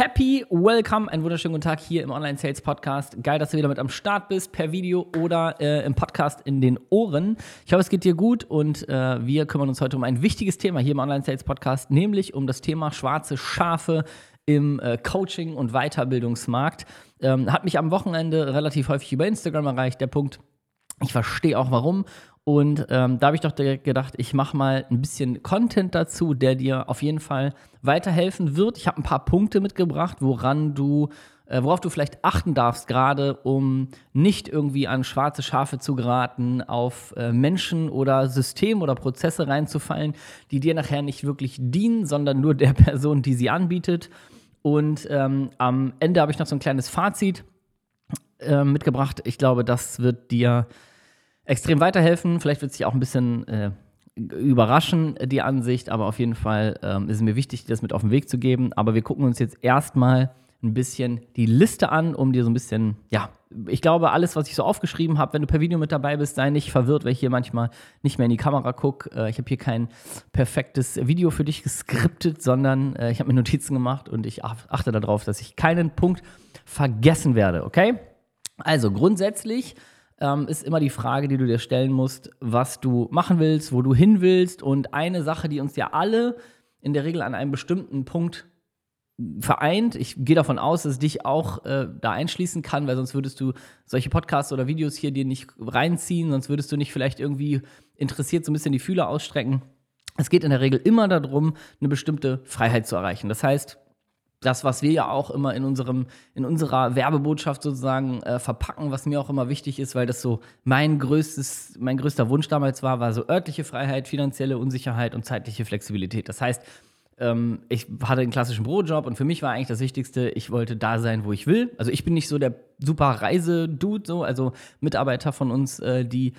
Happy Welcome, einen wunderschönen guten Tag hier im Online Sales Podcast. Geil, dass du wieder mit am Start bist, per Video oder äh, im Podcast in den Ohren. Ich hoffe, es geht dir gut und äh, wir kümmern uns heute um ein wichtiges Thema hier im Online Sales Podcast, nämlich um das Thema schwarze Schafe im äh, Coaching- und Weiterbildungsmarkt. Ähm, hat mich am Wochenende relativ häufig über Instagram erreicht, der Punkt. Ich verstehe auch warum und ähm, da habe ich doch gedacht, ich mache mal ein bisschen Content dazu, der dir auf jeden Fall weiterhelfen wird. Ich habe ein paar Punkte mitgebracht, woran du, äh, worauf du vielleicht achten darfst, gerade um nicht irgendwie an schwarze Schafe zu geraten, auf äh, Menschen oder Systeme oder Prozesse reinzufallen, die dir nachher nicht wirklich dienen, sondern nur der Person, die sie anbietet. Und ähm, am Ende habe ich noch so ein kleines Fazit äh, mitgebracht. Ich glaube, das wird dir extrem weiterhelfen. Vielleicht wird es dich auch ein bisschen äh, überraschen, die Ansicht, aber auf jeden Fall ähm, ist es mir wichtig, das mit auf den Weg zu geben. Aber wir gucken uns jetzt erstmal ein bisschen die Liste an, um dir so ein bisschen, ja, ich glaube, alles, was ich so aufgeschrieben habe, wenn du per Video mit dabei bist, sei nicht verwirrt, weil ich hier manchmal nicht mehr in die Kamera gucke. Äh, ich habe hier kein perfektes Video für dich geskriptet, sondern äh, ich habe mir Notizen gemacht und ich achte darauf, dass ich keinen Punkt vergessen werde, okay? Also grundsätzlich ähm, ist immer die Frage, die du dir stellen musst, was du machen willst, wo du hin willst. Und eine Sache, die uns ja alle in der Regel an einem bestimmten Punkt vereint. Ich gehe davon aus, dass es dich auch äh, da einschließen kann, weil sonst würdest du solche Podcasts oder Videos hier dir nicht reinziehen, sonst würdest du nicht vielleicht irgendwie interessiert so ein bisschen die Fühler ausstrecken. Es geht in der Regel immer darum, eine bestimmte Freiheit zu erreichen. Das heißt, das, was wir ja auch immer in unserem, in unserer Werbebotschaft sozusagen äh, verpacken, was mir auch immer wichtig ist, weil das so mein größtes, mein größter Wunsch damals war, war so örtliche Freiheit, finanzielle Unsicherheit und zeitliche Flexibilität. Das heißt, ähm, ich hatte einen klassischen Bürojob und für mich war eigentlich das Wichtigste, ich wollte da sein, wo ich will. Also ich bin nicht so der super Reisedude, so, also Mitarbeiter von uns, äh, die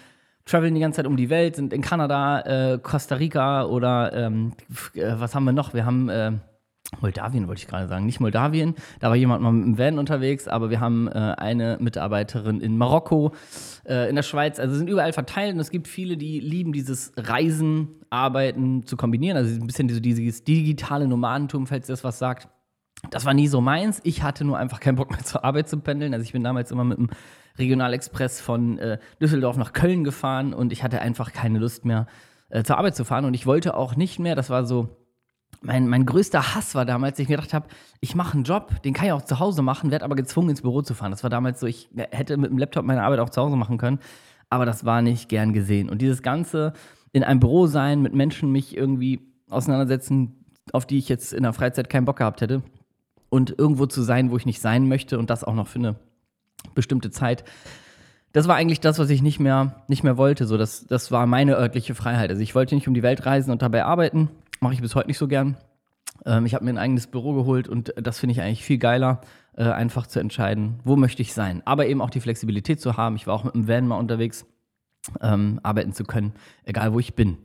traveln die ganze Zeit um die Welt, sind in Kanada, äh, Costa Rica oder ähm, äh, was haben wir noch? Wir haben äh, Moldawien wollte ich gerade sagen, nicht Moldawien. Da war jemand mal mit dem Van unterwegs, aber wir haben äh, eine Mitarbeiterin in Marokko, äh, in der Schweiz. Also sind überall verteilt und es gibt viele, die lieben dieses Reisen, Arbeiten zu kombinieren. Also ein bisschen dieses digitale Nomadentum, falls das was sagt. Das war nie so meins. Ich hatte nur einfach keinen Bock mehr zur Arbeit zu pendeln. Also ich bin damals immer mit dem Regionalexpress von äh, Düsseldorf nach Köln gefahren und ich hatte einfach keine Lust mehr äh, zur Arbeit zu fahren. Und ich wollte auch nicht mehr, das war so mein, mein größter Hass war damals, dass ich mir gedacht habe, ich mache einen Job, den kann ich auch zu Hause machen, werde aber gezwungen ins Büro zu fahren. Das war damals so, ich hätte mit dem Laptop meine Arbeit auch zu Hause machen können, aber das war nicht gern gesehen. Und dieses Ganze in einem Büro sein, mit Menschen mich irgendwie auseinandersetzen, auf die ich jetzt in der Freizeit keinen Bock gehabt hätte und irgendwo zu sein, wo ich nicht sein möchte und das auch noch für eine bestimmte Zeit. Das war eigentlich das, was ich nicht mehr, nicht mehr wollte. So, das, das war meine örtliche Freiheit. Also ich wollte nicht um die Welt reisen und dabei arbeiten Mache ich bis heute nicht so gern. Ähm, ich habe mir ein eigenes Büro geholt und das finde ich eigentlich viel geiler, äh, einfach zu entscheiden, wo möchte ich sein. Aber eben auch die Flexibilität zu haben. Ich war auch mit dem Van mal unterwegs, ähm, arbeiten zu können, egal wo ich bin.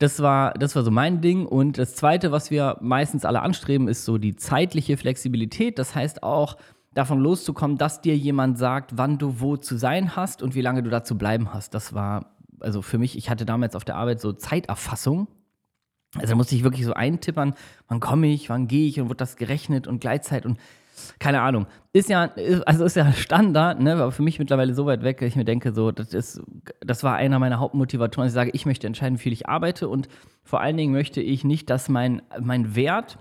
Das war, das war so mein Ding. Und das Zweite, was wir meistens alle anstreben, ist so die zeitliche Flexibilität. Das heißt auch, davon loszukommen, dass dir jemand sagt, wann du wo zu sein hast und wie lange du da zu bleiben hast. Das war, also für mich, ich hatte damals auf der Arbeit so Zeiterfassung. Also da musste ich wirklich so eintippern, wann komme ich, wann gehe ich und wird das gerechnet und Gleitzeit und keine Ahnung. Ist ja, also ist ja Standard, ne, aber für mich mittlerweile so weit weg, dass ich mir denke, so, das ist, das war einer meiner Hauptmotivatoren. Ich sage, ich möchte entscheiden, wie viel ich arbeite und vor allen Dingen möchte ich nicht, dass mein, mein Wert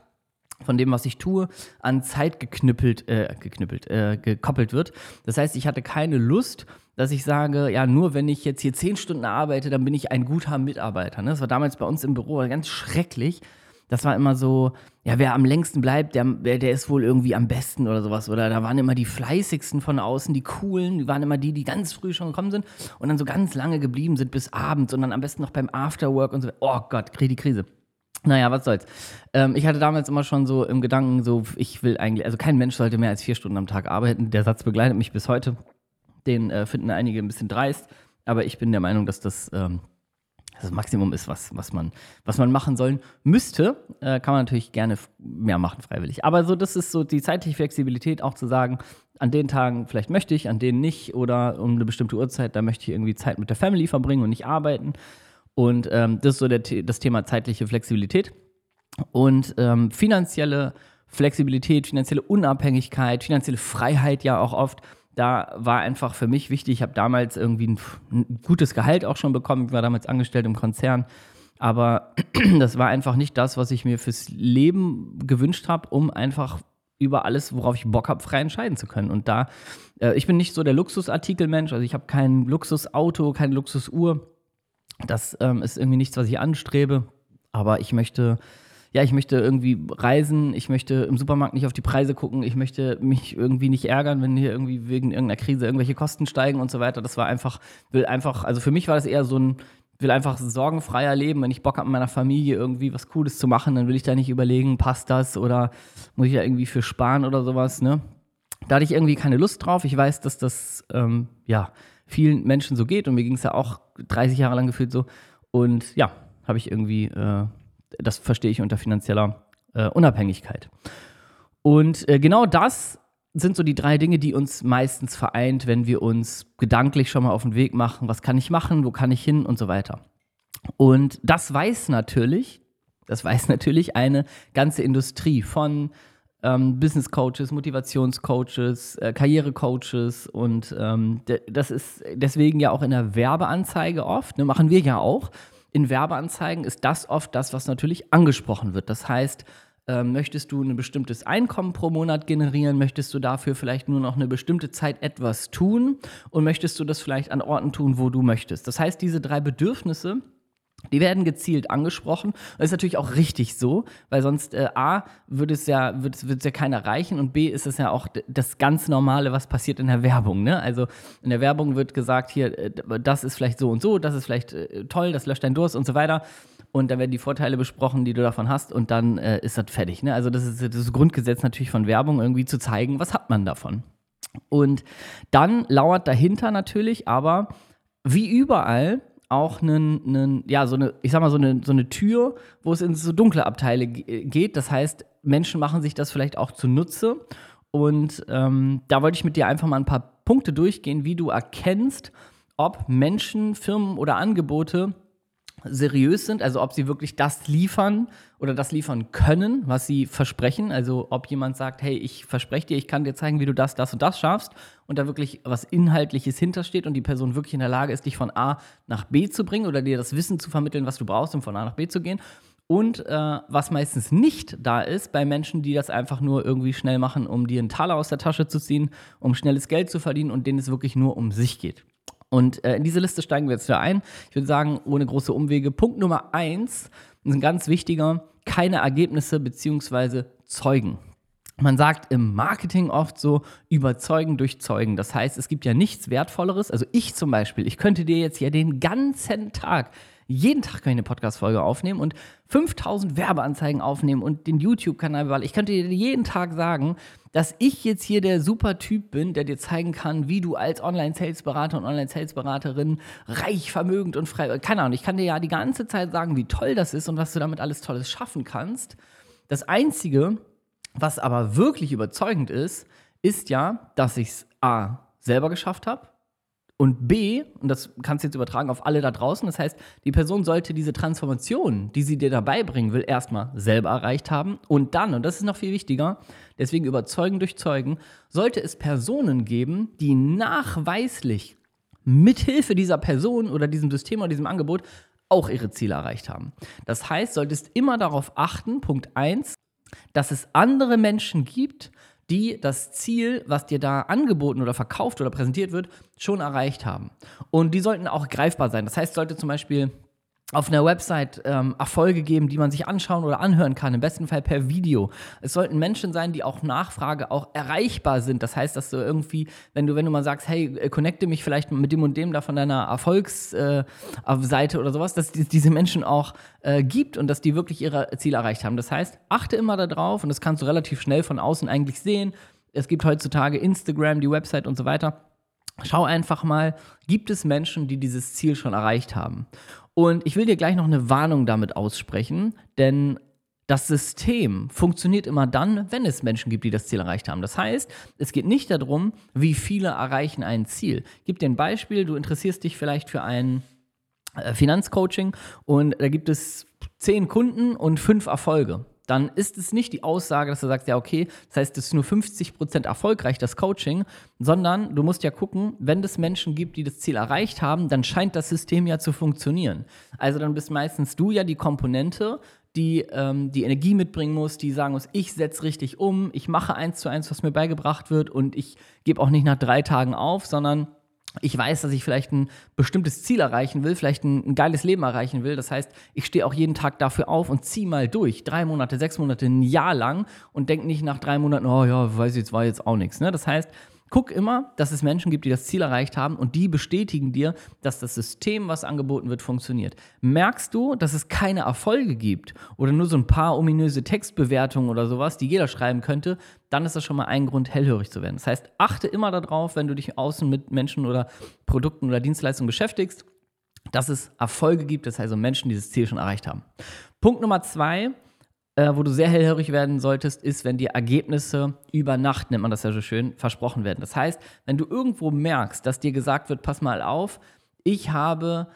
von dem, was ich tue, an Zeit geknüppelt, äh, geknüppelt, äh, gekoppelt wird. Das heißt, ich hatte keine Lust, dass ich sage, ja, nur wenn ich jetzt hier zehn Stunden arbeite, dann bin ich ein guter Mitarbeiter. Ne? Das war damals bei uns im Büro ganz schrecklich. Das war immer so, ja, wer am längsten bleibt, der, der ist wohl irgendwie am besten oder sowas. Oder da waren immer die fleißigsten von außen, die coolen, die waren immer die, die ganz früh schon gekommen sind und dann so ganz lange geblieben sind bis abends und dann am besten noch beim Afterwork und so. Oh Gott, krieg die Krise. Naja, was soll's. Ähm, ich hatte damals immer schon so im Gedanken, so, ich will eigentlich, also kein Mensch sollte mehr als vier Stunden am Tag arbeiten. Der Satz begleitet mich bis heute. Den äh, finden einige ein bisschen dreist, aber ich bin der Meinung, dass das ähm, das Maximum ist, was, was, man, was man machen sollen müsste. Äh, kann man natürlich gerne mehr machen, freiwillig. Aber so, das ist so die zeitliche Flexibilität, auch zu sagen, an den Tagen vielleicht möchte ich, an denen nicht oder um eine bestimmte Uhrzeit, da möchte ich irgendwie Zeit mit der Family verbringen und nicht arbeiten. Und ähm, das ist so der, das Thema zeitliche Flexibilität. Und ähm, finanzielle Flexibilität, finanzielle Unabhängigkeit, finanzielle Freiheit ja auch oft. Da war einfach für mich wichtig, ich habe damals irgendwie ein, ein, gutes Gehalt auch schon bekommen, ich war damals angestellt im Konzern, aber das war einfach nicht das, was ich mir fürs Leben gewünscht habe, um einfach über alles, worauf ich Bock habe, frei entscheiden zu können. Und da, äh, ich bin nicht so der Luxusartikelmensch, also ich habe kein Luxusauto, keine Luxusuhr. Das ähm, ist irgendwie nichts, was ich anstrebe. Aber ich möchte, ja, ich möchte irgendwie reisen, ich möchte im Supermarkt nicht auf die Preise gucken, ich möchte mich irgendwie nicht ärgern, wenn hier irgendwie wegen irgendeiner Krise irgendwelche Kosten steigen und so weiter. Das war einfach, will einfach, also für mich war das eher so ein, will einfach sorgenfreier leben. Wenn ich Bock habe, mit meiner Familie irgendwie was Cooles zu machen, dann will ich da nicht überlegen, passt das oder muss ich da irgendwie für sparen oder sowas, ne? Da hatte ich irgendwie keine Lust drauf. Ich weiß, dass das, ähm, ja, vielen Menschen so geht und mir ging es ja auch 30 Jahre lang gefühlt so. Und ja, habe ich irgendwie, äh, das verstehe ich unter finanzieller äh, Unabhängigkeit. Und äh, genau das sind so die drei Dinge, die uns meistens vereint, wenn wir uns gedanklich schon mal auf den Weg machen, was kann ich machen, wo kann ich hin und so weiter. Und das weiß natürlich, das weiß natürlich eine ganze Industrie von ähm, Business Coaches, Motivationscoaches, äh, Karrierecoaches und ähm, das ist deswegen ja auch in der Werbeanzeige oft, ne, machen wir ja auch. In Werbeanzeigen ist das oft das, was natürlich angesprochen wird. Das heißt, ähm, möchtest du ein bestimmtes Einkommen pro Monat generieren? Möchtest du dafür vielleicht nur noch eine bestimmte Zeit etwas tun? Und möchtest du das vielleicht an Orten tun, wo du möchtest? Das heißt, diese drei Bedürfnisse, die werden gezielt angesprochen. Das ist natürlich auch richtig so, weil sonst äh, A würde es ja, ja keiner erreichen und B ist es ja auch das ganz Normale, was passiert in der Werbung. Ne? Also in der Werbung wird gesagt, hier, äh, das ist vielleicht so und so, das ist vielleicht äh, toll, das löscht deinen Durst und so weiter und dann werden die Vorteile besprochen, die du davon hast und dann äh, ist das fertig. Ne? Also das ist das Grundgesetz natürlich von Werbung, irgendwie zu zeigen, was hat man davon. Und dann lauert dahinter natürlich aber wie überall auch einen, einen, ja, so eine, ich sag mal, so eine, so eine Tür, wo es in so dunkle Abteile geht. Das heißt, Menschen machen sich das vielleicht auch zunutze. Und ähm, da wollte ich mit dir einfach mal ein paar Punkte durchgehen, wie du erkennst, ob Menschen, Firmen oder Angebote seriös sind, also ob sie wirklich das liefern oder das liefern können, was sie versprechen. Also ob jemand sagt, hey, ich verspreche dir, ich kann dir zeigen, wie du das, das und das schaffst und da wirklich was Inhaltliches hintersteht und die Person wirklich in der Lage ist, dich von A nach B zu bringen oder dir das Wissen zu vermitteln, was du brauchst, um von A nach B zu gehen. Und äh, was meistens nicht da ist bei Menschen, die das einfach nur irgendwie schnell machen, um dir einen Taler aus der Tasche zu ziehen, um schnelles Geld zu verdienen und denen es wirklich nur um sich geht. Und äh, in diese Liste steigen wir jetzt wieder ein. Ich würde sagen, ohne große Umwege. Punkt Nummer eins ein ganz wichtiger, keine Ergebnisse bzw. Zeugen. Man sagt im Marketing oft so, überzeugen durch Zeugen. Das heißt, es gibt ja nichts Wertvolleres. Also ich zum Beispiel, ich könnte dir jetzt ja den ganzen Tag jeden Tag kann ich eine Podcast-Folge aufnehmen und 5000 Werbeanzeigen aufnehmen und den YouTube-Kanal bewahren. Ich könnte dir jeden Tag sagen, dass ich jetzt hier der super Typ bin, der dir zeigen kann, wie du als Online-Sales-Berater und Online-Sales-Beraterin reich, vermögend und frei, keine Ahnung, ich kann dir ja die ganze Zeit sagen, wie toll das ist und was du damit alles Tolles schaffen kannst. Das Einzige, was aber wirklich überzeugend ist, ist ja, dass ich es A selber geschafft habe, und B, und das kannst du jetzt übertragen auf alle da draußen, das heißt, die Person sollte diese Transformation, die sie dir dabei bringen will, erstmal selber erreicht haben. Und dann, und das ist noch viel wichtiger, deswegen überzeugen durch Zeugen, sollte es Personen geben, die nachweislich mithilfe dieser Person oder diesem System oder diesem Angebot auch ihre Ziele erreicht haben. Das heißt, solltest immer darauf achten, Punkt 1, dass es andere Menschen gibt, die das Ziel, was dir da angeboten oder verkauft oder präsentiert wird, schon erreicht haben. Und die sollten auch greifbar sein. Das heißt, sollte zum Beispiel auf einer Website ähm, Erfolge geben, die man sich anschauen oder anhören kann, im besten Fall per Video. Es sollten Menschen sein, die auch Nachfrage auch erreichbar sind. Das heißt, dass du irgendwie, wenn du, wenn du mal sagst, hey, äh, connecte mich vielleicht mit dem und dem da von deiner Erfolgsseite äh, oder sowas, dass es diese Menschen auch äh, gibt und dass die wirklich ihre Ziele erreicht haben. Das heißt, achte immer darauf und das kannst du relativ schnell von außen eigentlich sehen. Es gibt heutzutage Instagram, die Website und so weiter. Schau einfach mal, gibt es Menschen, die dieses Ziel schon erreicht haben? Und ich will dir gleich noch eine Warnung damit aussprechen, denn das System funktioniert immer dann, wenn es Menschen gibt, die das Ziel erreicht haben. Das heißt, es geht nicht darum, wie viele erreichen ein Ziel. Gebe dir ein Beispiel, du interessierst dich vielleicht für ein äh, Finanzcoaching und da gibt es zehn Kunden und fünf Erfolge. Dann ist es nicht die Aussage, dass du sagst, ja, okay, das heißt, es ist nur 50% erfolgreich, das Coaching, sondern du musst ja gucken, wenn es Menschen gibt, die das Ziel erreicht haben, dann scheint das System ja zu funktionieren. Also dann bist meistens du ja die Komponente, die ähm, die Energie mitbringen muss, die sagen muss, ich setze richtig um, ich mache eins zu eins, was mir beigebracht wird und ich gebe auch nicht nach drei Tagen auf, sondern ich weiß, dass ich vielleicht ein bestimmtes Ziel erreichen will, vielleicht ein, ein geiles Leben erreichen will. Das heißt, ich stehe auch jeden Tag dafür auf und ziehe mal durch. Drei Monate, sechs Monate, ein Jahr lang und denke nicht nach drei Monaten, oh ja, weiß ich, jetzt war jetzt auch nichts. Ne? Das heißt, Guck immer, dass es Menschen gibt, die das Ziel erreicht haben und die bestätigen dir, dass das System, was angeboten wird, funktioniert. Merkst du, dass es keine Erfolge gibt oder nur so ein paar ominöse Textbewertungen oder sowas, die jeder schreiben könnte, dann ist das schon mal ein Grund, hellhörig zu werden. Das heißt, achte immer darauf, wenn du dich außen mit Menschen oder Produkten oder Dienstleistungen beschäftigst, dass es Erfolge gibt, das heißt also Menschen, die dieses Ziel schon erreicht haben. Punkt Nummer zwei, äh, wo du sehr hellhörig werden solltest, ist, wenn dir Ergebnisse über Nacht, nennt man das ja so schön, versprochen werden. Das heißt, wenn du irgendwo merkst, dass dir gesagt wird, pass mal auf, ich habe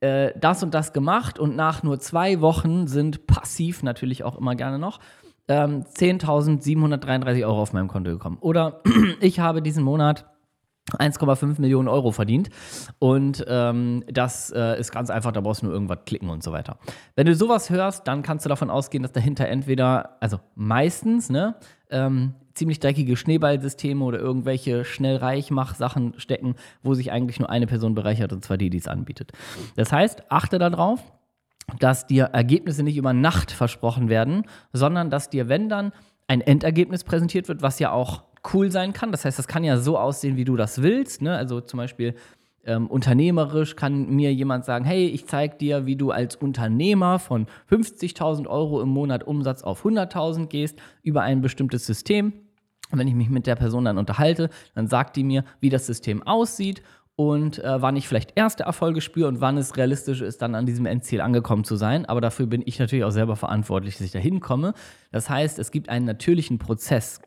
äh, das und das gemacht und nach nur zwei Wochen sind passiv natürlich auch immer gerne noch ähm, 10.733 Euro auf meinem Konto gekommen. Oder ich habe diesen Monat 1,5 Millionen Euro verdient. Und ähm, das äh, ist ganz einfach, da brauchst du nur irgendwas klicken und so weiter. Wenn du sowas hörst, dann kannst du davon ausgehen, dass dahinter entweder, also meistens, ne, ähm, ziemlich dreckige Schneeballsysteme oder irgendwelche schnell reich mach Sachen stecken, wo sich eigentlich nur eine Person bereichert, und zwar die, die es anbietet. Das heißt, achte darauf, dass dir Ergebnisse nicht über Nacht versprochen werden, sondern dass dir, wenn dann ein Endergebnis präsentiert wird, was ja auch cool sein kann. Das heißt, das kann ja so aussehen, wie du das willst. Ne? Also zum Beispiel ähm, unternehmerisch kann mir jemand sagen, hey, ich zeige dir, wie du als Unternehmer von 50.000 Euro im Monat Umsatz auf 100.000 gehst über ein bestimmtes System. Wenn ich mich mit der Person dann unterhalte, dann sagt die mir, wie das System aussieht und äh, wann ich vielleicht erste Erfolge spüre und wann es realistisch ist, dann an diesem Endziel angekommen zu sein. Aber dafür bin ich natürlich auch selber verantwortlich, dass ich da hinkomme. Das heißt, es gibt einen natürlichen Prozess.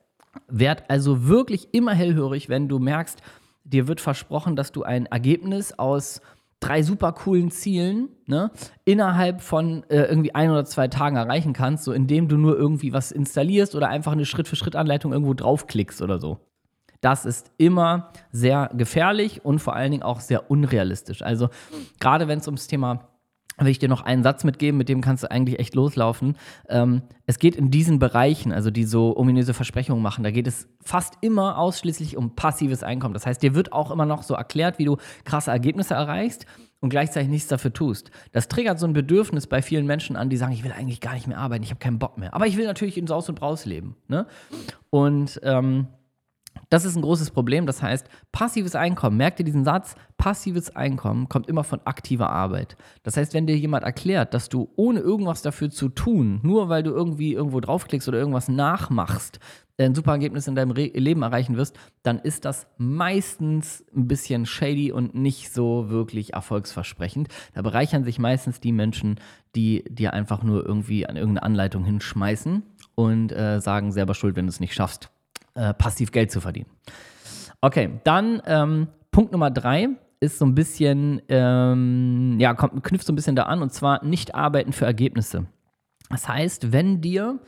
Werd also wirklich immer hellhörig, wenn du merkst, dir wird versprochen, dass du ein Ergebnis aus drei super coolen Zielen ne, innerhalb von äh, irgendwie ein oder zwei Tagen erreichen kannst, so indem du nur irgendwie was installierst oder einfach eine Schritt-für-Schritt-Anleitung irgendwo draufklickst oder so. Das ist immer sehr gefährlich und vor allen Dingen auch sehr unrealistisch. Also gerade wenn es ums Thema will ich dir noch einen Satz mitgeben, mit dem kannst du eigentlich echt loslaufen. Ähm, es geht in diesen Bereichen, also die so ominöse Versprechungen machen, da geht es fast immer ausschließlich um passives Einkommen. Das heißt, dir wird auch immer noch so erklärt, wie du krasse Ergebnisse erreichst und gleichzeitig nichts dafür tust. Das triggert so ein Bedürfnis bei vielen Menschen an, die sagen, ich will eigentlich gar nicht mehr arbeiten, ich habe keinen Bock mehr. Aber ich will natürlich in Saus und Braus leben. Ne? Und ähm, das ist ein großes Problem. Das heißt, passives Einkommen, merkt ihr diesen Satz? Passives Einkommen kommt immer von aktiver Arbeit. Das heißt, wenn dir jemand erklärt, dass du ohne irgendwas dafür zu tun, nur weil du irgendwie irgendwo draufklickst oder irgendwas nachmachst, ein super Ergebnis in deinem Re Leben erreichen wirst, dann ist das meistens ein bisschen shady und nicht so wirklich erfolgsversprechend. Da bereichern sich meistens die Menschen, die dir einfach nur irgendwie an irgendeine Anleitung hinschmeißen und äh, sagen selber schuld, wenn du es nicht schaffst äh, passiv Geld zu verdienen. Okay, dann ähm, Punkt Nummer drei ist so ein bisschen, ähm, ja, kommt, knüpft so ein bisschen da an und zwar nicht arbeiten für Ergebnisse. Das heißt, wenn dir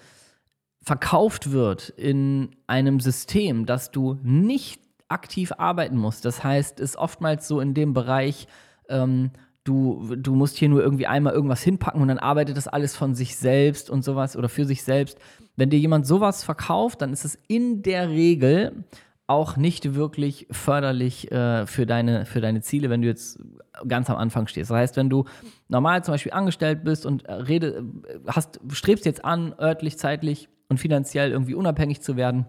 verkauft wird in einem System, dass du nicht aktiv arbeiten musst, das heißt, ist oftmals so in dem Bereich, ähm, du, du musst hier nur irgendwie einmal irgendwas hinpacken und dann arbeitet das alles von sich selbst und sowas oder für sich selbst. Wenn dir jemand sowas verkauft, dann ist es in der Regel auch nicht wirklich förderlich äh, für, deine, für deine Ziele, wenn du jetzt ganz am Anfang stehst. Das heißt, wenn du normal zum Beispiel angestellt bist und äh, rede, äh, hast, strebst jetzt an, örtlich, zeitlich und finanziell irgendwie unabhängig zu werden,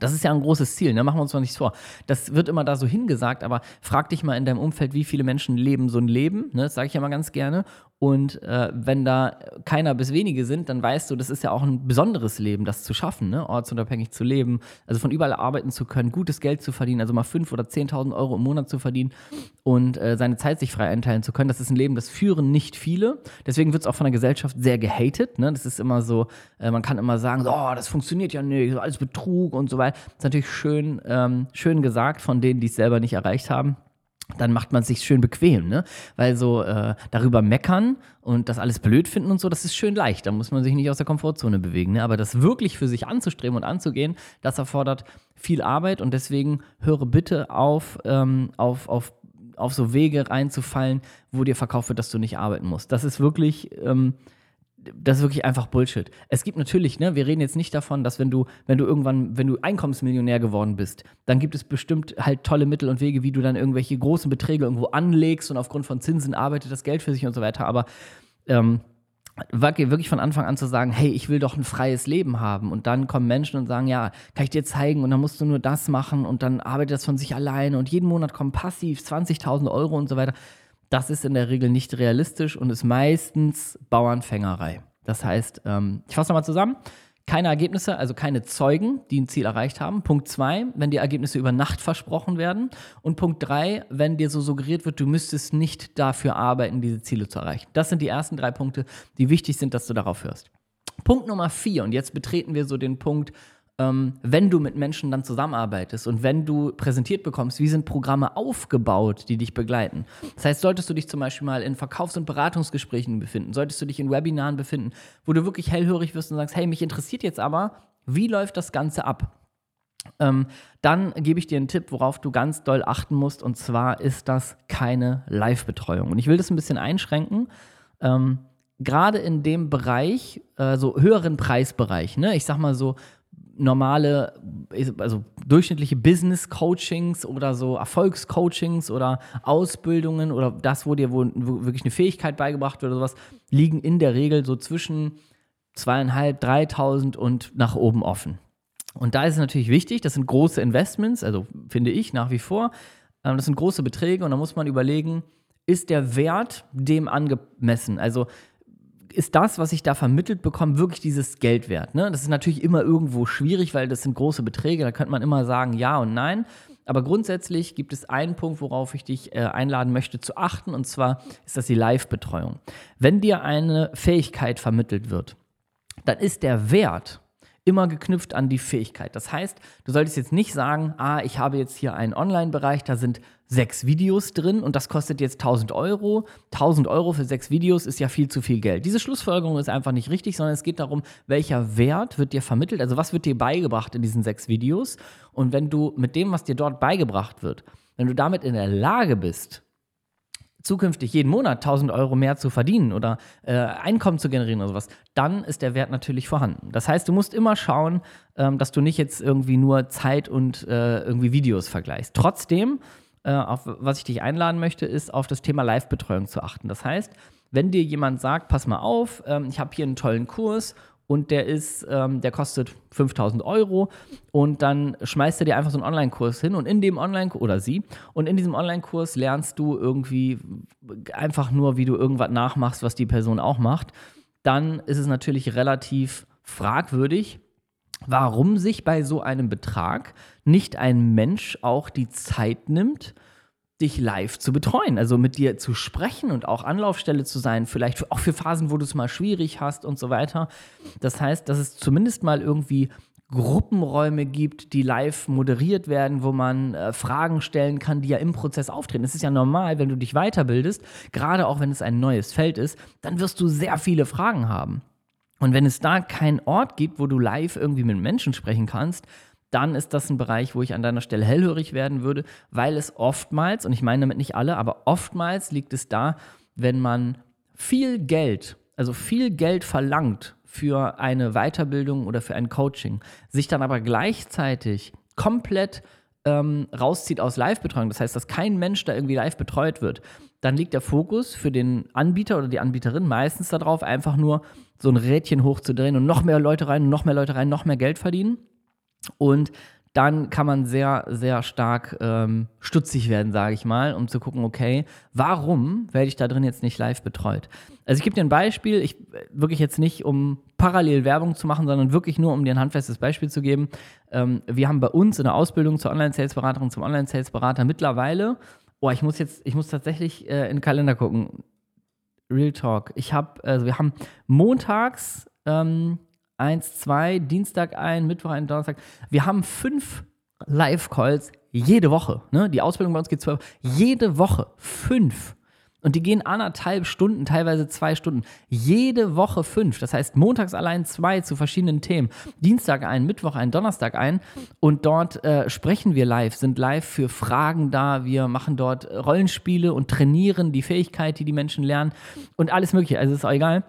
das ist ja ein großes Ziel, ne? machen wir uns mal nichts vor. Das wird immer da so hingesagt, aber frag dich mal in deinem Umfeld, wie viele Menschen leben so ein Leben, ne? das sage ich ja mal ganz gerne. Und äh, wenn da keiner bis wenige sind, dann weißt du, das ist ja auch ein besonderes Leben, das zu schaffen, ne? ortsunabhängig zu leben, also von überall arbeiten zu können, gutes Geld zu verdienen, also mal 5.000 oder 10.000 Euro im Monat zu verdienen und äh, seine Zeit sich frei einteilen zu können. Das ist ein Leben, das führen nicht viele. Deswegen wird es auch von der Gesellschaft sehr gehatet. Ne? Das ist immer so, äh, man kann immer sagen, oh, das funktioniert ja nicht, alles Betrug und so weiter. Das ist natürlich schön, ähm, schön gesagt von denen, die es selber nicht erreicht haben. Dann macht man es sich schön bequem, ne? Weil so äh, darüber meckern und das alles blöd finden und so, das ist schön leicht. Da muss man sich nicht aus der Komfortzone bewegen. Ne? Aber das wirklich für sich anzustreben und anzugehen, das erfordert viel Arbeit und deswegen höre bitte auf, ähm, auf, auf, auf so Wege reinzufallen, wo dir verkauft wird, dass du nicht arbeiten musst. Das ist wirklich. Ähm, das ist wirklich einfach Bullshit. Es gibt natürlich, ne, wir reden jetzt nicht davon, dass wenn du, wenn du irgendwann, wenn du Einkommensmillionär geworden bist, dann gibt es bestimmt halt tolle Mittel und Wege, wie du dann irgendwelche großen Beträge irgendwo anlegst und aufgrund von Zinsen arbeitet das Geld für sich und so weiter. Aber ähm, wirklich von Anfang an zu sagen, hey, ich will doch ein freies Leben haben. Und dann kommen Menschen und sagen, ja, kann ich dir zeigen und dann musst du nur das machen und dann arbeitet das von sich alleine und jeden Monat kommen passiv 20.000 Euro und so weiter. Das ist in der Regel nicht realistisch und ist meistens Bauernfängerei. Das heißt, ähm, ich fasse nochmal zusammen. Keine Ergebnisse, also keine Zeugen, die ein Ziel erreicht haben. Punkt zwei, wenn die Ergebnisse über Nacht versprochen werden. Und Punkt drei, wenn dir so suggeriert wird, du müsstest nicht dafür arbeiten, diese Ziele zu erreichen. Das sind die ersten drei Punkte, die wichtig sind, dass du darauf hörst. Punkt Nummer vier, und jetzt betreten wir so den Punkt, ähm, wenn du mit Menschen dann zusammenarbeitest und wenn du präsentiert bekommst, wie sind Programme aufgebaut, die dich begleiten. Das heißt, solltest du dich zum Beispiel mal in Verkaufs- und Beratungsgesprächen befinden, solltest du dich in Webinaren befinden, wo du wirklich hellhörig wirst und sagst, hey, mich interessiert jetzt aber, wie läuft das Ganze ab? Ähm, dann gebe ich dir einen Tipp, worauf du ganz doll achten musst, und zwar ist das keine Live-Betreuung. Und ich will das ein bisschen einschränken. Ähm, gerade in dem Bereich, äh, so höheren Preisbereich, ne? ich sag mal so normale, also durchschnittliche Business-Coachings oder so Erfolgscoachings oder Ausbildungen oder das, wo dir wo, wirklich eine Fähigkeit beigebracht wird oder sowas, liegen in der Regel so zwischen zweieinhalb, dreitausend und nach oben offen. Und da ist es natürlich wichtig, das sind große Investments, also finde ich nach wie vor, ähm, das sind große Beträge und da muss man überlegen, ist der Wert dem angemessen? Also ist das, was ich da vermittelt bekomme, wirklich dieses Geld wert? Ne? Das ist natürlich immer irgendwo schwierig, weil das sind große Beträge. Da könnte man immer sagen ja und nein. Aber grundsätzlich gibt es einen Punkt, worauf ich dich äh, einladen möchte zu achten, und zwar ist das die Live-Betreuung. Wenn dir eine Fähigkeit vermittelt wird, dann ist der Wert immer geknüpft an die Fähigkeit. Das heißt, du solltest jetzt nicht sagen, ah, ich habe jetzt hier einen Online-Bereich, da sind sechs Videos drin und das kostet jetzt 1000 Euro. 1000 Euro für sechs Videos ist ja viel zu viel Geld. Diese Schlussfolgerung ist einfach nicht richtig, sondern es geht darum, welcher Wert wird dir vermittelt, also was wird dir beigebracht in diesen sechs Videos. Und wenn du mit dem, was dir dort beigebracht wird, wenn du damit in der Lage bist, zukünftig jeden Monat 1000 Euro mehr zu verdienen oder äh, Einkommen zu generieren oder sowas, dann ist der Wert natürlich vorhanden. Das heißt, du musst immer schauen, ähm, dass du nicht jetzt irgendwie nur Zeit und äh, irgendwie Videos vergleichst. Trotzdem, äh, auf was ich dich einladen möchte, ist auf das Thema Live-Betreuung zu achten. Das heißt, wenn dir jemand sagt, pass mal auf, ähm, ich habe hier einen tollen Kurs und der ist, ähm, der kostet 5000 Euro. Und dann schmeißt er dir einfach so einen Online-Kurs hin. Und in dem Online- oder sie. Und in diesem Online-Kurs lernst du irgendwie einfach nur, wie du irgendwas nachmachst, was die Person auch macht, dann ist es natürlich relativ fragwürdig, warum sich bei so einem Betrag nicht ein Mensch auch die Zeit nimmt, dich live zu betreuen, also mit dir zu sprechen und auch Anlaufstelle zu sein, vielleicht auch für Phasen, wo du es mal schwierig hast und so weiter. Das heißt, dass es zumindest mal irgendwie Gruppenräume gibt, die live moderiert werden, wo man äh, Fragen stellen kann, die ja im Prozess auftreten. Es ist ja normal, wenn du dich weiterbildest, gerade auch wenn es ein neues Feld ist, dann wirst du sehr viele Fragen haben. Und wenn es da keinen Ort gibt, wo du live irgendwie mit Menschen sprechen kannst, dann ist das ein Bereich, wo ich an deiner Stelle hellhörig werden würde, weil es oftmals, und ich meine damit nicht alle, aber oftmals liegt es da, wenn man viel Geld, also viel Geld verlangt für eine Weiterbildung oder für ein Coaching, sich dann aber gleichzeitig komplett ähm, rauszieht aus Live-Betreuung, das heißt, dass kein Mensch da irgendwie live betreut wird, dann liegt der Fokus für den Anbieter oder die Anbieterin meistens darauf, einfach nur so ein Rädchen hochzudrehen und noch mehr Leute rein, noch mehr Leute rein, noch mehr Geld verdienen. Und dann kann man sehr, sehr stark ähm, stutzig werden, sage ich mal, um zu gucken, okay, warum werde ich da drin jetzt nicht live betreut? Also ich gebe dir ein Beispiel, ich wirklich jetzt nicht, um parallel Werbung zu machen, sondern wirklich nur, um dir ein handfestes Beispiel zu geben. Ähm, wir haben bei uns in der Ausbildung zur Online-Sales-Beraterin, zum Online-Sales-Berater mittlerweile, oh, ich muss jetzt, ich muss tatsächlich äh, in den Kalender gucken. Real Talk. Ich habe, also wir haben montags ähm, eins, zwei, Dienstag ein, Mittwoch ein, Donnerstag. Wir haben fünf Live-Calls jede Woche. Ne? Die Ausbildung bei uns geht zwölf, jede Woche fünf. Und die gehen anderthalb Stunden, teilweise zwei Stunden. Jede Woche fünf. Das heißt, montags allein zwei zu verschiedenen Themen. Dienstag ein, Mittwoch ein, Donnerstag ein. Und dort äh, sprechen wir live, sind live für Fragen da. Wir machen dort Rollenspiele und trainieren die Fähigkeit, die die Menschen lernen. Und alles Mögliche. Also ist auch egal.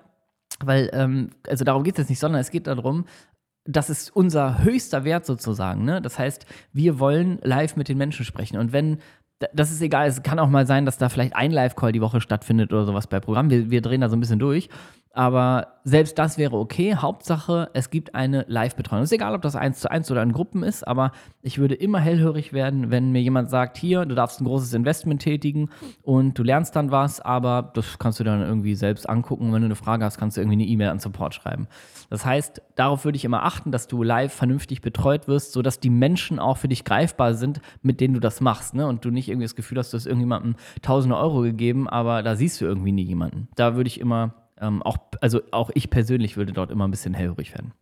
Weil, ähm, also darum geht es jetzt nicht, sondern es geht darum, das ist unser höchster Wert sozusagen. Ne? Das heißt, wir wollen live mit den Menschen sprechen. Und wenn das ist egal. Es kann auch mal sein, dass da vielleicht ein Live-Call die Woche stattfindet oder sowas bei Programm. Wir, wir drehen da so ein bisschen durch. Aber selbst das wäre okay. Hauptsache, es gibt eine Live-Betreuung. Ist egal, ob das eins zu eins oder in Gruppen ist, aber ich würde immer hellhörig werden, wenn mir jemand sagt, hier, du darfst ein großes Investment tätigen und du lernst dann was, aber das kannst du dann irgendwie selbst angucken. Wenn du eine Frage hast, kannst du irgendwie eine E-Mail an Support schreiben. Das heißt, darauf würde ich immer achten, dass du live vernünftig betreut wirst, sodass die Menschen auch für dich greifbar sind, mit denen du das machst. Ne? Und du nicht ähm, auch, also auch ich persönlich würde dort immer ein bisschen hellhörig werden.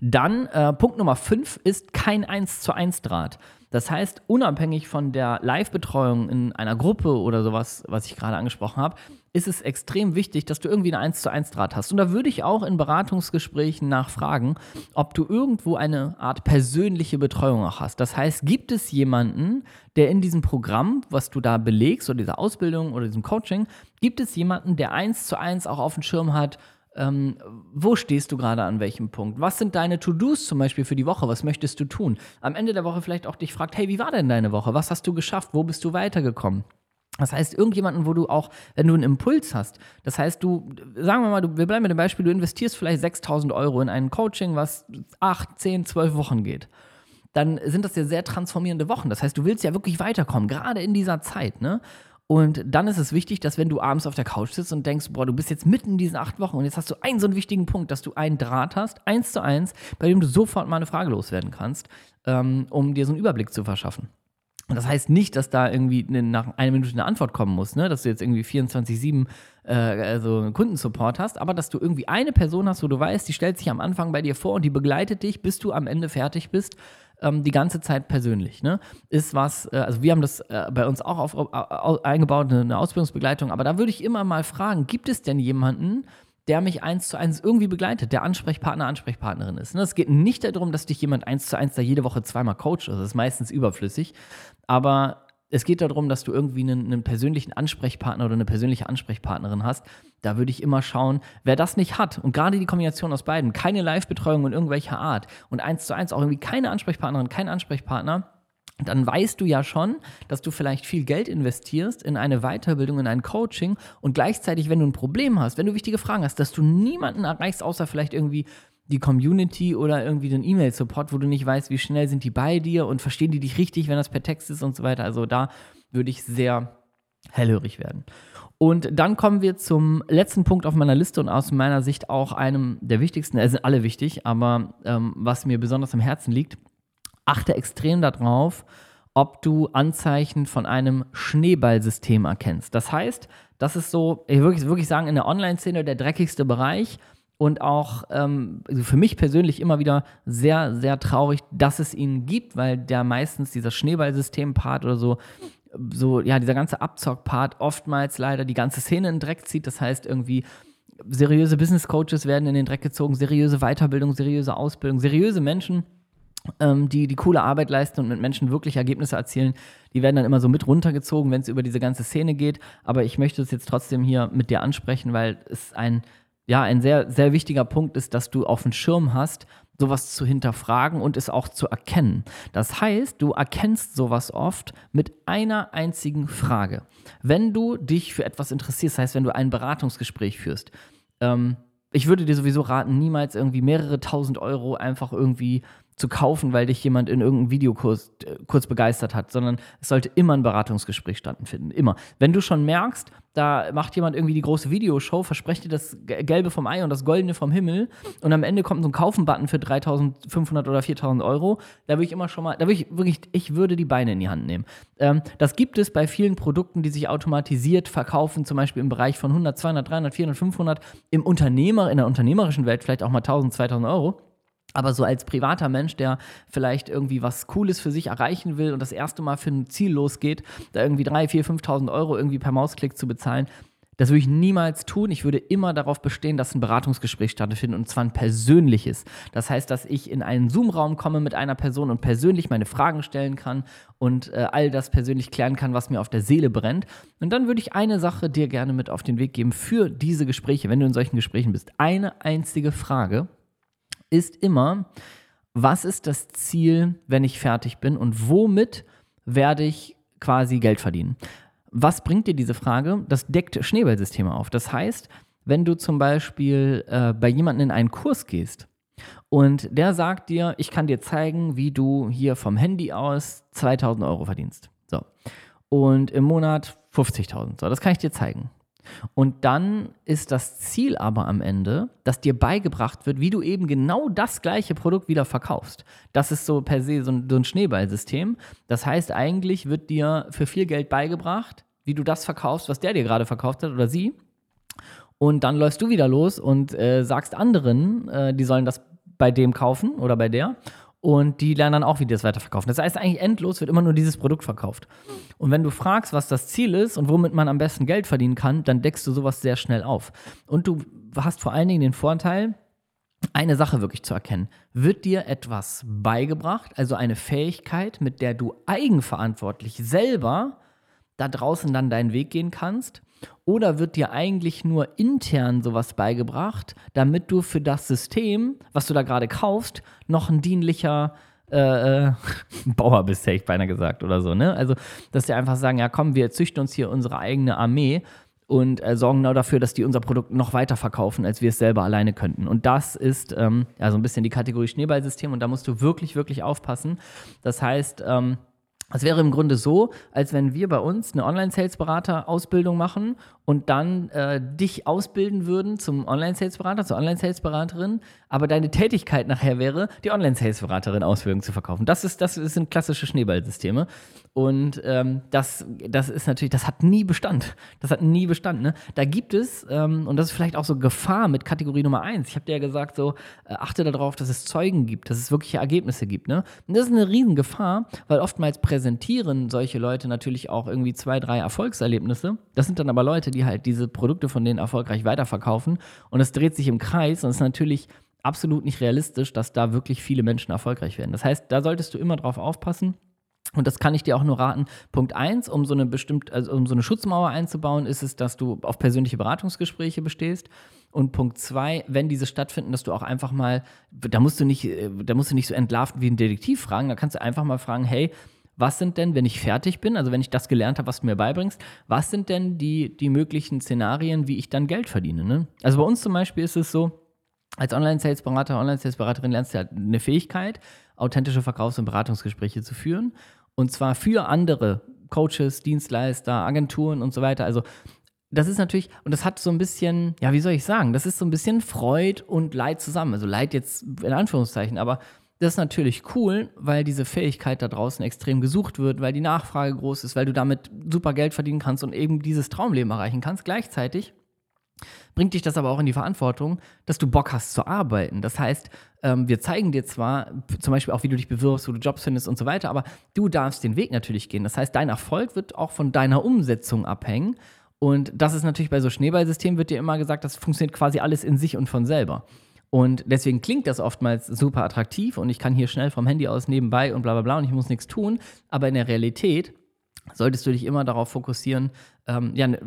Dann äh, Punkt Nummer 5 ist kein 1 zu 1 Draht. Das heißt, unabhängig von der Live-Betreuung in einer Gruppe oder sowas, was ich gerade angesprochen habe, ist es extrem wichtig, dass du irgendwie einen 1 zu 1 Draht hast. Und da würde ich auch in Beratungsgesprächen nachfragen, ob du irgendwo eine Art persönliche Betreuung auch hast. Das heißt, gibt es jemanden, der in diesem Programm, was du da belegst oder dieser Ausbildung oder diesem Coaching, gibt es jemanden, der 1 zu 1 auch auf dem Schirm hat, ähm, wo stehst du gerade an welchem Punkt? Was sind deine To-Dos zum Beispiel für die Woche? Was möchtest du tun? Am Ende der Woche vielleicht auch dich fragt, hey, wie war denn deine Woche? Was hast du geschafft? Wo bist du weitergekommen? Das heißt, irgendjemanden, wo du auch, wenn du einen Impuls hast, das heißt, du, sagen wir mal, du, wir bleiben mit dem Beispiel, du investierst vielleicht 6000 Euro in ein Coaching, was 8, 10, 12 Wochen geht. Dann sind das ja sehr transformierende Wochen. Das heißt, du willst ja wirklich weiterkommen, gerade in dieser Zeit, ne? Und dann ist es wichtig, dass wenn du abends auf der Couch sitzt und denkst, boah, du bist jetzt mitten in diesen acht Wochen und jetzt hast du einen so einen wichtigen Punkt, dass du einen Draht hast, eins zu eins, bei dem du sofort mal eine Frage loswerden kannst, ähm, um dir so einen Überblick zu verschaffen. Und das heißt nicht, dass da irgendwie eine, nach einer Minute eine Antwort kommen muss, ne? dass du jetzt irgendwie 24-7 äh, also Kundensupport hast, aber dass du irgendwie eine Person hast, wo du weißt, die stellt sich am Anfang bei dir vor und die begleitet dich, bis du am Ende fertig bist ähm, die ganze Zeit persönlich. Ne? Ist was, äh, also wir haben das äh, bei uns auch auf, auf, eingebaut, eine, Ausbildungsbegleitung, aber da würde ich immer mal fragen, gibt es denn jemanden, der mich eins zu eins irgendwie begleitet, der Ansprechpartner, Ansprechpartnerin ist. Ne? Es geht nicht darum, dass dich jemand eins zu eins da jede Woche zweimal coacht, also das ist meistens überflüssig, aber es geht darum, dass du irgendwie einen, einen, persönlichen Ansprechpartner oder eine persönliche Ansprechpartnerin hast. Da würde ich immer schauen, wer das nicht hat. Und gerade die Kombination aus beiden, keine Live-Betreuung in irgendwelcher Art und eins zu eins auch irgendwie keine Ansprechpartnerin, kein Ansprechpartner, dann weißt du ja schon, dass du vielleicht viel Geld investierst in eine Weiterbildung, in ein Coaching und gleichzeitig, wenn du ein Problem hast, wenn du wichtige Fragen hast, dass du niemanden erreichst, außer vielleicht irgendwie die Community oder irgendwie den E-Mail-Support, wo du nicht weißt, wie schnell sind die bei dir und verstehen die dich richtig, wenn das per Text ist und so weiter. Also da würde ich sehr hellhörig werden. Und dann kommen wir zum letzten Punkt auf meiner Liste und aus meiner Sicht auch einem der wichtigsten, es sind alle wichtig, aber ähm, was mir besonders am Herzen liegt, achte extrem darauf, ob du Anzeichen von einem Schneeballsystem erkennst. Das heißt, das ist so, ich würde wirklich sagen, in der Online-Szene der dreckigste Bereich, und auch ähm, also für mich persönlich immer wieder sehr, sehr traurig, dass es ihn gibt, weil der meistens dieser Schneeballsystem-Part oder so, so, ja, dieser ganze Abzock-Part oftmals leider die ganze Szene in den Dreck zieht. Das heißt, irgendwie seriöse Business Coaches werden in den Dreck gezogen, seriöse Weiterbildung, seriöse Ausbildung, seriöse Menschen, ähm, die die coole Arbeit leisten und mit Menschen wirklich Ergebnisse erzielen, die werden dann immer so mit runtergezogen, wenn es über diese ganze Szene geht. Aber ich möchte es jetzt trotzdem hier mit dir ansprechen, weil es ein ja, ein sehr, sehr wichtiger Punkt ist, dass du auf dem Schirm hast, sowas zu hinterfragen und es auch zu erkennen. Das heißt, du erkennst sowas oft mit einer einzigen Frage. Wenn du dich für etwas interessierst, das heißt, wenn du ein Beratungsgespräch führst, ähm, ich würde dir sowieso raten, niemals irgendwie mehrere tausend Euro einfach irgendwie zu kaufen, weil dich jemand in irgendeinem Videokurs äh, kurz begeistert hat, sondern es sollte immer ein Beratungsgespräch stattfinden. Immer. Wenn du schon merkst, da macht jemand irgendwie die große Videoshow, verspricht dir das Gelbe vom Ei und das Goldene vom Himmel und am Ende kommt so ein Kaufen-Button für 3500 oder 4000 Euro, da würde ich immer schon mal, da würde ich wirklich, ich würde die Beine in die Hand nehmen. Ähm, das gibt es bei vielen Produkten, die sich automatisiert verkaufen, zum Beispiel im Bereich von 100, 200, 300, 400, 500, im Unternehmer, in der unternehmerischen Welt vielleicht auch mal 1000, 2000 Euro. Aber so als privater Mensch, der vielleicht irgendwie was Cooles für sich erreichen will und das erste Mal für ein Ziel losgeht, da irgendwie 3.000, 4.000, 5.000 Euro irgendwie per Mausklick zu bezahlen, das würde ich niemals tun. Ich würde immer darauf bestehen, dass ein Beratungsgespräch stattfindet und zwar ein persönliches. Das heißt, dass ich in einen Zoom-Raum komme mit einer Person und persönlich meine Fragen stellen kann und äh, all das persönlich klären kann, was mir auf der Seele brennt. Und dann würde ich eine Sache dir gerne mit auf den Weg geben für diese Gespräche, wenn du in solchen Gesprächen bist. Eine einzige Frage ist immer, was ist das Ziel, wenn ich fertig bin und womit werde ich quasi Geld verdienen? Was bringt dir diese Frage? Das deckt Schneeballsysteme auf. Das heißt, wenn du zum Beispiel äh, bei jemandem in einen Kurs gehst und der sagt dir, ich kann dir zeigen, wie du hier vom Handy aus 2000 Euro verdienst. So. Und im Monat 50.000. So, das kann ich dir zeigen. Und dann ist das Ziel aber am Ende, dass dir beigebracht wird, wie du eben genau das gleiche Produkt wieder verkaufst. Das ist so per se so ein, so ein Schneeballsystem. Das heißt, eigentlich wird dir für viel Geld beigebracht, wie du das verkaufst, was der dir gerade verkauft hat oder sie. Und dann läufst du wieder los und äh, sagst anderen, äh, die sollen das bei dem kaufen oder bei der und die lernen dann auch, wie die das weiterverkaufen. Das heißt, eigentlich endlos wird immer nur dieses Produkt verkauft. Und wenn du fragst, was das Ziel ist und womit man am besten Geld verdienen kann, dann deckst du sowas sehr schnell auf. Und du hast vor allen Dingen den Vorteil, eine Sache wirklich zu erkennen. Wird dir etwas beigebracht, also eine Fähigkeit, mit der du eigenverantwortlich selber da draußen dann deinen Weg gehen kannst? Oder wird dir eigentlich nur intern sowas beigebracht, damit du für das System, was du da gerade kaufst, noch ein dienlicher äh, äh Bauer bist, hätte ich beinahe gesagt oder so, ne? Also, dass die einfach sagen, ja komm, wir züchten uns hier unsere eigene Armee und äh, sorgen genau dafür, dass die unser Produkt noch weiter verkaufen, als wir es selber alleine könnten. Und das ist ähm, ja so ein bisschen die Kategorie Schneeballsystem und da musst du wirklich, wirklich aufpassen. Das heißt, ähm, es wäre im Grunde so, als wenn wir bei uns eine Online-Sales-Berater-Ausbildung machen und dann äh, dich ausbilden würden zum Online-Sales-Berater, zur Online-Sales-Beraterin, aber deine Tätigkeit nachher wäre, die Online-Sales-Beraterin-Ausbildung zu verkaufen. Das, ist, das sind klassische Schneeballsysteme. Und ähm, das, das ist natürlich, das hat nie Bestand. Das hat nie Bestand. Ne? Da gibt es, ähm, und das ist vielleicht auch so Gefahr mit Kategorie Nummer eins. Ich habe dir ja gesagt, so, äh, achte darauf, dass es Zeugen gibt, dass es wirkliche Ergebnisse gibt. Ne? Und das ist eine Riesengefahr, weil oftmals präsentieren solche Leute natürlich auch irgendwie zwei, drei Erfolgserlebnisse. Das sind dann aber Leute, die halt diese Produkte von denen erfolgreich weiterverkaufen. Und es dreht sich im Kreis und es ist natürlich absolut nicht realistisch, dass da wirklich viele Menschen erfolgreich werden. Das heißt, da solltest du immer drauf aufpassen. Und das kann ich dir auch nur raten. Punkt eins, um so eine bestimmt, also um so eine Schutzmauer einzubauen, ist es, dass du auf persönliche Beratungsgespräche bestehst. Und Punkt zwei, wenn diese stattfinden, dass du auch einfach mal, da musst du nicht, da musst du nicht so entlarven wie ein Detektiv fragen, da kannst du einfach mal fragen, hey, was sind denn, wenn ich fertig bin, also wenn ich das gelernt habe, was du mir beibringst, was sind denn die, die möglichen Szenarien, wie ich dann Geld verdiene? Ne? Also bei uns zum Beispiel ist es so, als Online-Sales-Berater, Online-Sales-Beraterin lernst du halt eine Fähigkeit, authentische Verkaufs- und Beratungsgespräche zu führen. Und zwar für andere Coaches, Dienstleister, Agenturen und so weiter. Also das ist natürlich, und das hat so ein bisschen, ja, wie soll ich sagen, das ist so ein bisschen Freud und Leid zusammen. Also Leid jetzt in Anführungszeichen, aber das ist natürlich cool, weil diese Fähigkeit da draußen extrem gesucht wird, weil die Nachfrage groß ist, weil du damit super Geld verdienen kannst und eben dieses Traumleben erreichen kannst. Gleichzeitig bringt dich das aber auch in die Verantwortung, dass du Bock hast zu arbeiten. Das heißt, ähm, wir zeigen dir zwar zum Beispiel auch, wie du dich bewirbst, wo du Jobs findest und so weiter, aber du darfst den Weg natürlich gehen. Das heißt, dein Erfolg wird auch von deiner Umsetzung abhängen. Und das ist natürlich bei so Schneeballsystemen, wird dir immer gesagt, das funktioniert quasi alles in sich und von selber. Und deswegen klingt das oftmals super attraktiv und ich kann hier schnell vom Handy aus nebenbei und bla bla bla und ich muss nichts tun. Aber in der Realität solltest du dich immer darauf fokussieren, ähm, ja, ne,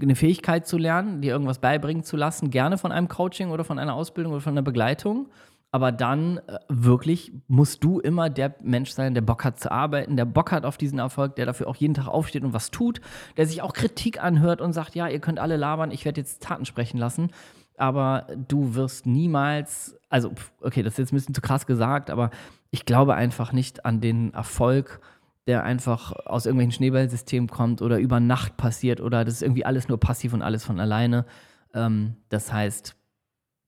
eine Fähigkeit zu lernen, dir irgendwas beibringen zu lassen, gerne von einem Coaching oder von einer Ausbildung oder von einer Begleitung. Aber dann äh, wirklich musst du immer der Mensch sein, der Bock hat zu arbeiten, der Bock hat auf diesen Erfolg, der dafür auch jeden Tag aufsteht und was tut, der sich auch Kritik anhört und sagt, ja, ihr könnt alle labern, ich werde jetzt Taten sprechen lassen. Aber du wirst niemals, also, okay, das ist jetzt ein bisschen zu krass gesagt, aber ich glaube einfach nicht an den Erfolg, der einfach aus irgendwelchen Schneeballsystemen kommt oder über Nacht passiert oder das ist irgendwie alles nur passiv und alles von alleine. Ähm, das heißt,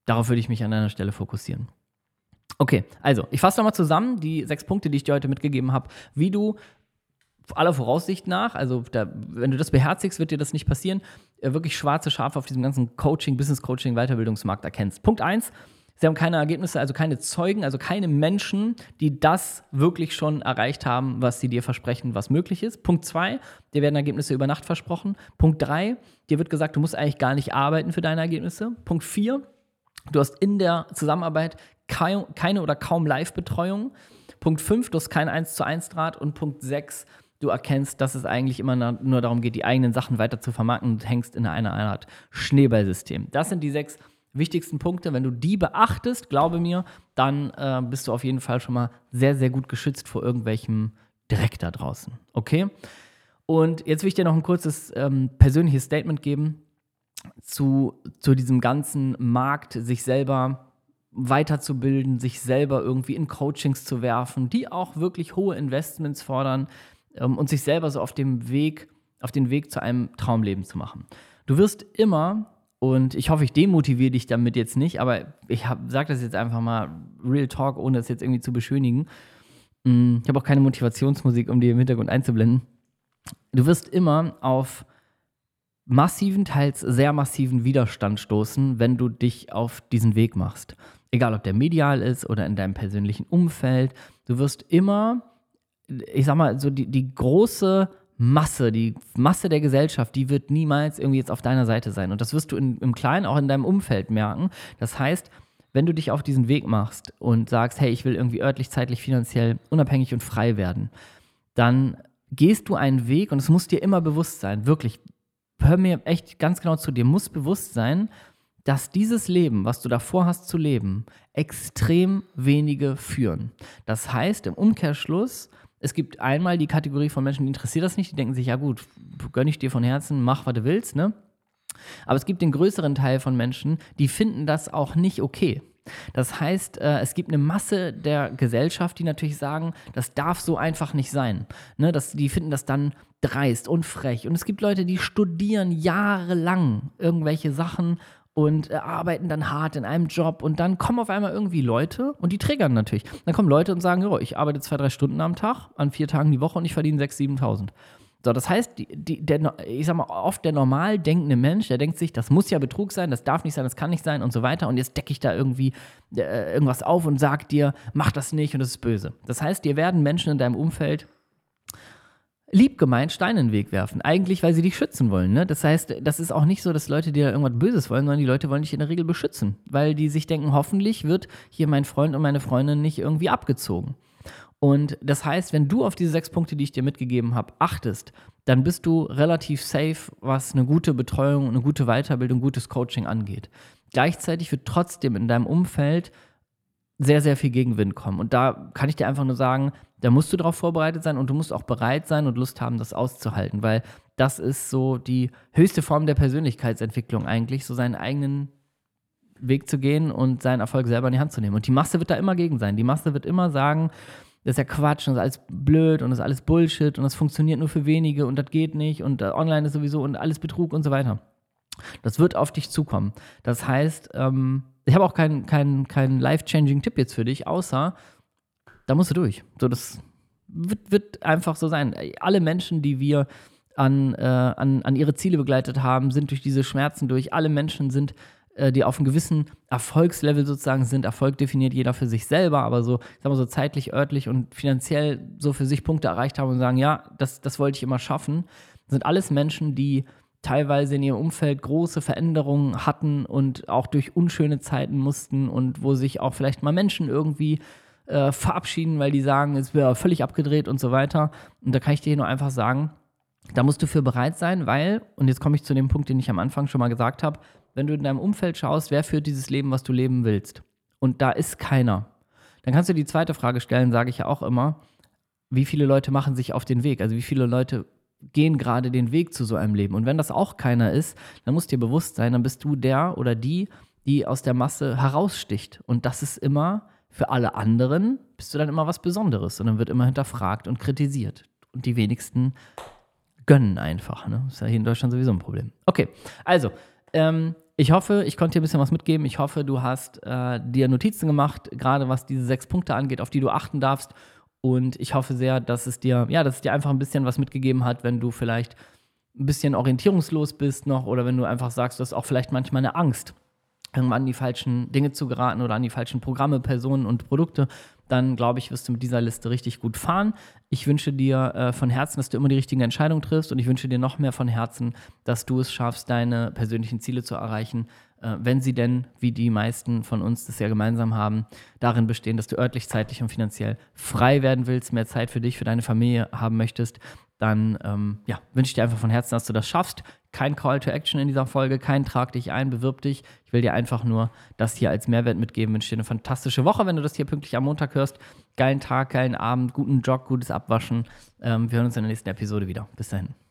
darauf würde ich mich an deiner Stelle fokussieren. Okay, also ich fasse nochmal zusammen die sechs Punkte, die ich dir heute mitgegeben habe, wie du aller Voraussicht nach, also da, wenn du das beherzigst, wird dir das nicht passieren, äh, wirklich schwarze Schafe auf diesem ganzen Coaching, Business Coaching, Weiterbildungsmarkt erkennst. Punkt eins Sie haben keine Ergebnisse, also keine Zeugen, also keine Menschen, die das wirklich schon erreicht haben, was sie dir versprechen, was möglich ist. Punkt zwei, dir werden Ergebnisse über Nacht versprochen. Punkt drei, dir wird gesagt, du musst eigentlich gar nicht arbeiten für deine Ergebnisse. Punkt vier, du hast in der Zusammenarbeit keine oder kaum Live-Betreuung. Punkt fünf, du hast kein 1 zu 1 Draht. Und Punkt sechs, du erkennst, dass es eigentlich immer nur darum geht, die eigenen Sachen weiter zu vermarkten und hängst in einer Art Schneeballsystem. Das sind die sechs wichtigsten Punkte. Wenn du die beachtest, glaube mir, dann äh, bist du auf jeden Fall schon mal sehr, sehr gut geschützt vor irgendwelchem Dreck da draußen. Okay? Und jetzt will ich dir noch ein kurzes ähm, persönliches Statement geben zu, zu diesem ganzen Markt, sich selber weiterzubilden, sich selber irgendwie in Coachings zu werfen, die auch wirklich hohe Investments fordern und sich selber so auf dem Weg, auf den Weg zu einem Traumleben zu machen. Du wirst immer und ich hoffe, ich demotiviere dich damit jetzt nicht, aber ich sage das jetzt einfach mal Real Talk, ohne das jetzt irgendwie zu beschönigen. Mm, ich habe auch keine Motivationsmusik, um dir im Hintergrund einzublenden. Du wirst immer auf massiven, teils sehr massiven Widerstand stoßen, wenn du dich auf diesen Weg machst. Egal, ob der medial ist oder in deinem persönlichen Umfeld. Du wirst immer, ich sag mal, so die, die große Masse, die Masse der Gesellschaft, die wird niemals irgendwie jetzt auf deiner Seite sein. Und das wirst du in, im Kleinen auch in deinem Umfeld merken. Das heißt, wenn du dich auf diesen Weg machst und sagst, hey, ich will irgendwie örtlich, zeitlich, finanziell unabhängig und frei werden, dann gehst du einen Weg und es muss dir immer bewusst sein, wirklich, hör mir echt ganz genau zu, dir muss bewusst sein, dass dieses Leben, was du davor hast zu leben, extrem wenige führen. Das heißt, im Umkehrschluss, es gibt einmal die Kategorie von Menschen, die interessiert das nicht, die denken sich, ja gut, gönne ich dir von Herzen, mach, was du willst, ne? Aber es gibt den größeren Teil von Menschen, die finden das auch nicht okay. Das heißt, äh, es gibt eine Masse der Gesellschaft, die natürlich sagen, das darf so einfach nicht sein. Ne, das, die finden das dann dreist und frech. Und es gibt Leute, die studieren jahrelang irgendwelche Sachen und äh, arbeiten dann hart in einem Job und dann kommen auf einmal irgendwie Leute und die triggern natürlich. Dann kommen Leute und sagen, oh, ich arbeite zwei, drei Stunden am Tag, an vier Tagen die Woche und ich verdiene 6.000, 7.000. So, das heißt, die, die, der, ich sag mal, oft der normal denkende Mensch, der denkt sich, das muss ja Betrug sein, das darf nicht sein, das kann nicht sein und so weiter. Und jetzt decke ich da irgendwie äh, irgendwas auf und sag dir, mach das nicht und das ist böse. Das heißt, dir werden Menschen in deinem Umfeld lieb gemeint Steine in den Weg werfen. Eigentlich, weil sie dich schützen wollen. Ne? Das heißt, das ist auch nicht so, dass Leute dir irgendwas Böses wollen, sondern die Leute wollen dich in der Regel beschützen, weil die sich denken, hoffentlich wird hier mein Freund und meine Freundin nicht irgendwie abgezogen. Und das heißt, wenn du auf diese sechs Punkte, die ich dir mitgegeben habe, achtest, dann bist du relativ safe, was eine gute Betreuung, eine gute Weiterbildung, gutes Coaching angeht. Gleichzeitig wird trotzdem in deinem Umfeld sehr, sehr viel Gegenwind kommen. Und da kann ich dir einfach nur sagen, da musst du darauf vorbereitet sein und du musst auch bereit sein und Lust haben, das auszuhalten, weil das ist so die höchste Form der Persönlichkeitsentwicklung eigentlich, so seinen eigenen Weg zu gehen und seinen Erfolg selber in die Hand zu nehmen. Und die Masse wird da immer gegen sein. Die Masse wird immer sagen, das ist ja Quatsch und das ist alles blöd und das ist alles Bullshit und das funktioniert nur für wenige und das geht nicht und uh, online ist sowieso und alles Betrug und so weiter. Das wird auf dich zukommen. Das heißt, ähm, ich habe auch keinen kein, kein life-changing Tipp jetzt für dich, außer da musst du durch. So, das wird, wird einfach so sein. Alle Menschen, die wir an, äh, an, an ihre Ziele begleitet haben, sind durch diese Schmerzen durch. Alle Menschen sind, äh, die auf einem gewissen Erfolgslevel sozusagen sind. Erfolg definiert jeder für sich selber, aber so, sagen wir so zeitlich, örtlich und finanziell so für sich Punkte erreicht haben und sagen, ja, das, das wollte ich immer schaffen. Das sind alles Menschen, die teilweise in ihrem Umfeld große Veränderungen hatten und auch durch unschöne Zeiten mussten und wo sich auch vielleicht mal Menschen irgendwie äh, verabschieden, weil die sagen, es wäre völlig abgedreht und so weiter. Und da kann ich dir nur einfach sagen, da musst du für bereit sein, weil, und jetzt komme ich zu dem Punkt, den ich am Anfang schon mal gesagt habe, wenn du in deinem Umfeld schaust, wer führt dieses Leben, was du leben willst? Und da ist keiner. Dann kannst du die zweite Frage stellen, sage ich ja auch immer, wie viele Leute machen sich auf den Weg? Also wie viele Leute gehen gerade den Weg zu so einem Leben? Und wenn das auch keiner ist, dann muss dir bewusst sein, dann bist du der oder die, die aus der Masse heraussticht. Und das ist immer für alle anderen bist du dann immer was Besonderes und dann wird immer hinterfragt und kritisiert. Und die wenigsten gönnen einfach. Ne? Ist ja hier in Deutschland sowieso ein Problem. Okay, also, ähm, ich hoffe, ich konnte dir ein bisschen was mitgeben. Ich hoffe, du hast äh, dir Notizen gemacht, gerade was diese sechs Punkte angeht, auf die du achten darfst. Und ich hoffe sehr, dass es dir, ja, dass es dir einfach ein bisschen was mitgegeben hat, wenn du vielleicht ein bisschen orientierungslos bist noch oder wenn du einfach sagst, du hast auch vielleicht manchmal eine Angst irgendwann an die falschen Dinge zu geraten oder an die falschen Programme, Personen und Produkte, dann glaube ich, wirst du mit dieser Liste richtig gut fahren. Ich wünsche dir äh, von Herzen, dass du immer die richtigen Entscheidungen triffst und ich wünsche dir noch mehr von Herzen, dass du es schaffst, deine persönlichen Ziele zu erreichen, wenn sie denn, wie die meisten von uns das ja gemeinsam haben, darin bestehen, dass du örtlich, zeitlich und finanziell frei werden willst, mehr Zeit für dich, für deine Familie haben möchtest, dann ähm, ja, wünsche ich dir einfach von Herzen, dass du das schaffst. Kein Call to Action in dieser Folge, kein Trag dich ein, bewirb dich. Ich will dir einfach nur das hier als Mehrwert mitgeben. Wünsche dir eine fantastische Woche, wenn du das hier pünktlich am Montag hörst. Geilen Tag, geilen Abend, guten Jog, gutes Abwaschen. Ähm, wir hören uns in der nächsten Episode wieder. Bis dahin.